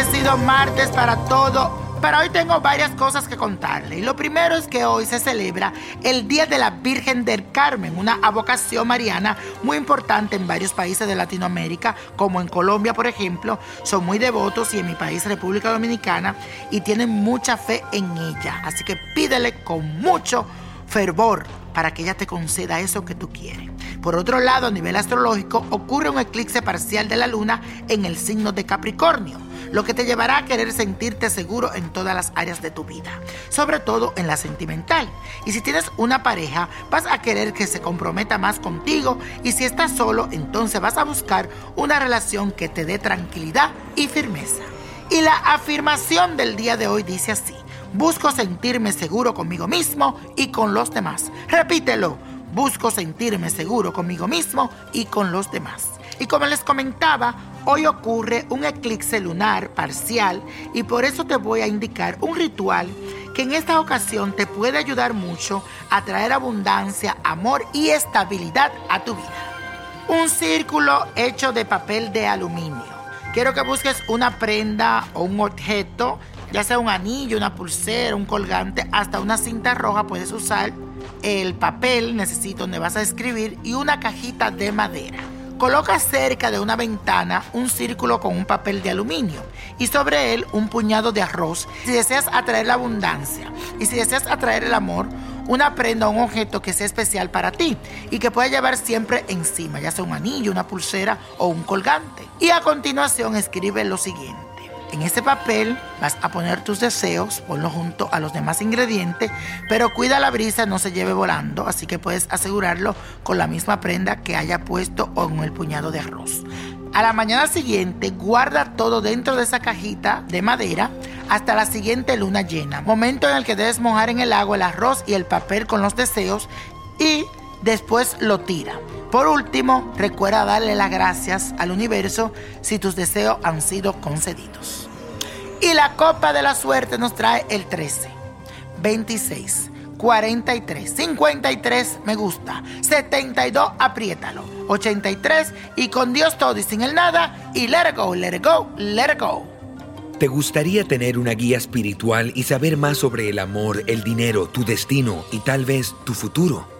Bendecido martes para todo. Pero hoy tengo varias cosas que contarle. Y lo primero es que hoy se celebra el Día de la Virgen del Carmen, una avocación mariana muy importante en varios países de Latinoamérica, como en Colombia, por ejemplo. Son muy devotos y en mi país, República Dominicana, y tienen mucha fe en ella. Así que pídele con mucho fervor para que ella te conceda eso que tú quieres. Por otro lado, a nivel astrológico, ocurre un eclipse parcial de la luna en el signo de Capricornio, lo que te llevará a querer sentirte seguro en todas las áreas de tu vida, sobre todo en la sentimental. Y si tienes una pareja, vas a querer que se comprometa más contigo y si estás solo, entonces vas a buscar una relación que te dé tranquilidad y firmeza. Y la afirmación del día de hoy dice así. Busco sentirme seguro conmigo mismo y con los demás. Repítelo. Busco sentirme seguro conmigo mismo y con los demás. Y como les comentaba, hoy ocurre un eclipse lunar parcial y por eso te voy a indicar un ritual que en esta ocasión te puede ayudar mucho a traer abundancia, amor y estabilidad a tu vida. Un círculo hecho de papel de aluminio. Quiero que busques una prenda o un objeto ya sea un anillo, una pulsera, un colgante, hasta una cinta roja puedes usar el papel, necesito donde vas a escribir y una cajita de madera. Coloca cerca de una ventana un círculo con un papel de aluminio y sobre él un puñado de arroz si deseas atraer la abundancia y si deseas atraer el amor, una prenda o un objeto que sea especial para ti y que puedas llevar siempre encima, ya sea un anillo, una pulsera o un colgante. Y a continuación escribe lo siguiente. En ese papel vas a poner tus deseos, ponlo junto a los demás ingredientes, pero cuida la brisa no se lleve volando, así que puedes asegurarlo con la misma prenda que haya puesto o en el puñado de arroz. A la mañana siguiente guarda todo dentro de esa cajita de madera hasta la siguiente luna llena, momento en el que debes mojar en el agua el arroz y el papel con los deseos y después lo tira. Por último, recuerda darle las gracias al universo si tus deseos han sido concedidos. Y la copa de la suerte nos trae el 13, 26, 43, 53, me gusta, 72, apriétalo, 83 y con Dios todo y sin el nada y let it go, let it go, let it go. ¿Te gustaría tener una guía espiritual y saber más sobre el amor, el dinero, tu destino y tal vez tu futuro?